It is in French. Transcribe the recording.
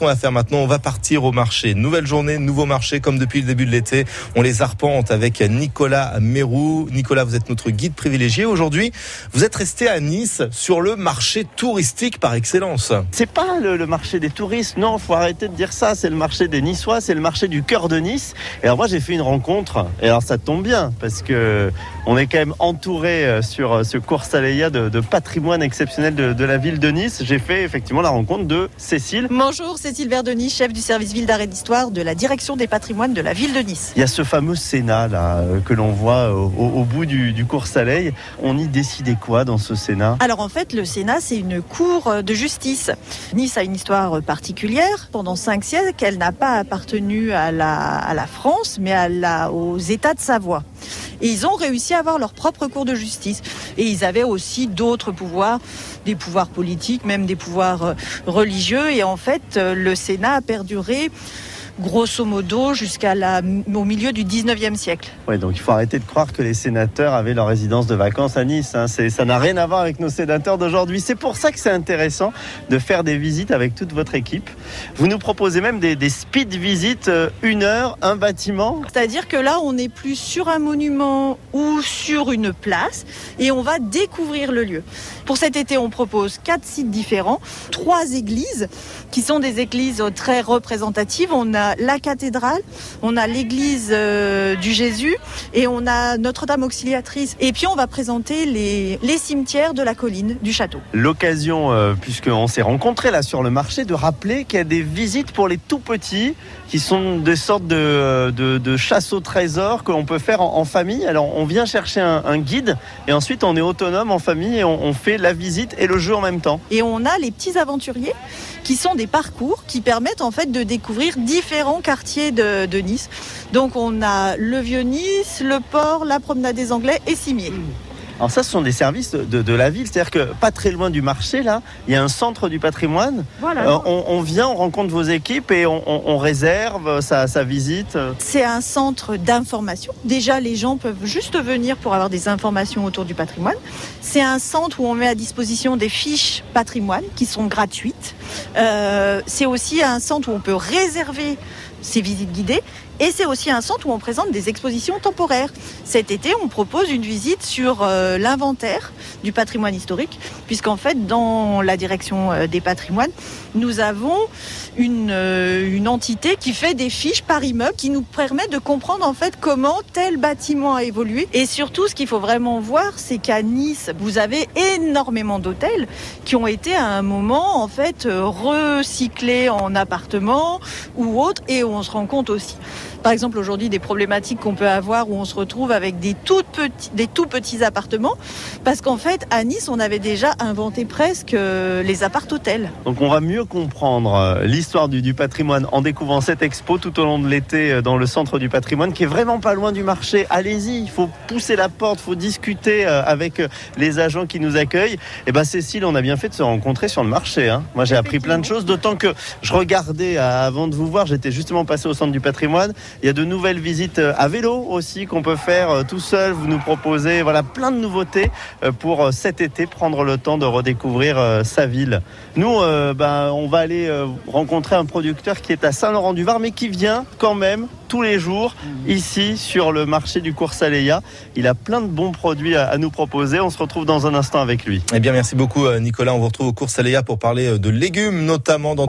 On va faire maintenant, on va partir au marché. Nouvelle journée, nouveau marché, comme depuis le début de l'été. On les arpente avec Nicolas Mérou. Nicolas, vous êtes notre guide privilégié. Aujourd'hui, vous êtes resté à Nice sur le marché touristique par excellence. C'est pas le, le marché des touristes, non, faut arrêter de dire ça. C'est le marché des Niçois, c'est le marché du cœur de Nice. Et alors moi, j'ai fait une rencontre. Et alors ça tombe bien parce que on est quand même entouré euh, sur euh, ce cours Saléa de, de patrimoine exceptionnel de, de la ville de Nice. J'ai fait effectivement la rencontre de Cécile. Bonjour, Cécile Verdeny, chef du service ville d'art et d'histoire de la direction des patrimoines de la ville de Nice. Il y a ce fameux Sénat là euh, que l'on voit au, au bout du, du cours Saleil. On y décidait quoi dans ce Sénat? Alors en fait, le Sénat, c'est une cour de justice. Nice a une histoire particulière. Pendant cinq siècles, elle n'a pas appartenu à la, à la France, mais à la, aux États de Savoie. Et ils ont réussi à avoir leur propre cour de justice. Et ils avaient aussi d'autres pouvoirs, des pouvoirs politiques, même des pouvoirs euh, religieux. Et en fait, euh, le Sénat a perduré grosso modo jusqu'à la, au milieu du 19e siècle. Ouais, donc il faut arrêter de croire que les sénateurs avaient leur résidence de vacances à Nice. Hein. C'est, ça n'a rien à voir avec nos sénateurs d'aujourd'hui. C'est pour ça que c'est intéressant de faire des visites avec toute votre équipe. Vous nous proposez même des, des speed visites, euh, une heure, un bâtiment. C'est-à-dire que là, on n'est plus sur un monument ou sur une place et on va découvrir le lieu. Pour cet été, on propose quatre sites différents, trois églises qui sont des églises très représentatives. On a la cathédrale, on a l'église euh, du Jésus et on a Notre-Dame auxiliatrice. Et puis on va présenter les, les cimetières de la colline du château. L'occasion, euh, puisqu'on s'est rencontrés là sur le marché, de rappeler qu'il y a des visites pour les tout petits qui sont des sortes de, de, de chasse au trésor que l'on peut faire en, en, famille. Alors on vient chercher un, un, guide et ensuite on est autonome en famille et on, on fait la visite et le jeu en même temps. Et on a les petits aventuriers qui sont des parcours qui permettent en fait de découvrir différents quartiers de, de Nice. Donc on a le Vieux Nice, le port, la promenade des Anglais et Cimier. Alors ça, ce sont des services de, de la ville, c'est-à-dire que pas très loin du marché, là, il y a un centre du patrimoine. Voilà. Euh, on, on, vient, on rencontre vos équipes et on, on, on réserve sa, sa, visite. C'est un centre d'information. Déjà, les gens peuvent juste venir pour avoir des informations autour du patrimoine. C'est un centre où on met à disposition des fiches patrimoine qui sont gratuites. Euh, c'est aussi un centre où on peut réserver ces visites guidées. Et c'est aussi un centre où on présente des expositions temporaires. Cet été, on propose une visite sur euh, l'inventaire du patrimoine historique, puisqu'en fait, dans la direction euh, des patrimoines, nous avons une, euh, une entité qui fait des fiches par immeuble, qui nous permet de comprendre en fait comment tel bâtiment a évolué. Et surtout, ce qu'il faut vraiment voir, c'est qu'à Nice, vous avez énormément d'hôtels qui ont été à un moment en fait recyclés en appartements ou autres, et on se rend compte aussi par exemple aujourd'hui des problématiques qu'on peut avoir où on se retrouve avec des, petits, tout petits appartements parce qu'en fait à Nice on avait déjà inventé presque euh, les appart-hôtels. Donc on va mieux comprendre euh, l'histoire du, du, patrimoine en découvrant cette expo tout au long de l'été euh, dans le centre du patrimoine qui est vraiment pas loin du marché. Allez-y, il faut pousser la porte, il faut discuter avec les agents qui nous accueillent. Et eh ben Cécile, on a bien fait de se rencontrer sur le marché. Hein. Moi j'ai appris plein de choses, d'autant que je regardais avant de vous voir, j'étais justement passé au centre du patrimoine. Il y a de nouvelles visites à vélo aussi qu'on peut faire tout seul. Vous nous proposez voilà plein de nouveautés pour cet été prendre le temps de redécouvrir sa ville. Nous, euh, ben, on va aller euh, rencontrer un producteur qui est à Saint-Laurent-du-Var, mais qui vient quand même tous les jours ici sur le marché du cours Saléa. Il a plein de bons produits à, à, nous proposer. On se retrouve dans un instant avec lui. Eh bien, merci beaucoup Nicolas. On vous retrouve au cours Saléa pour parler de légumes, notamment dans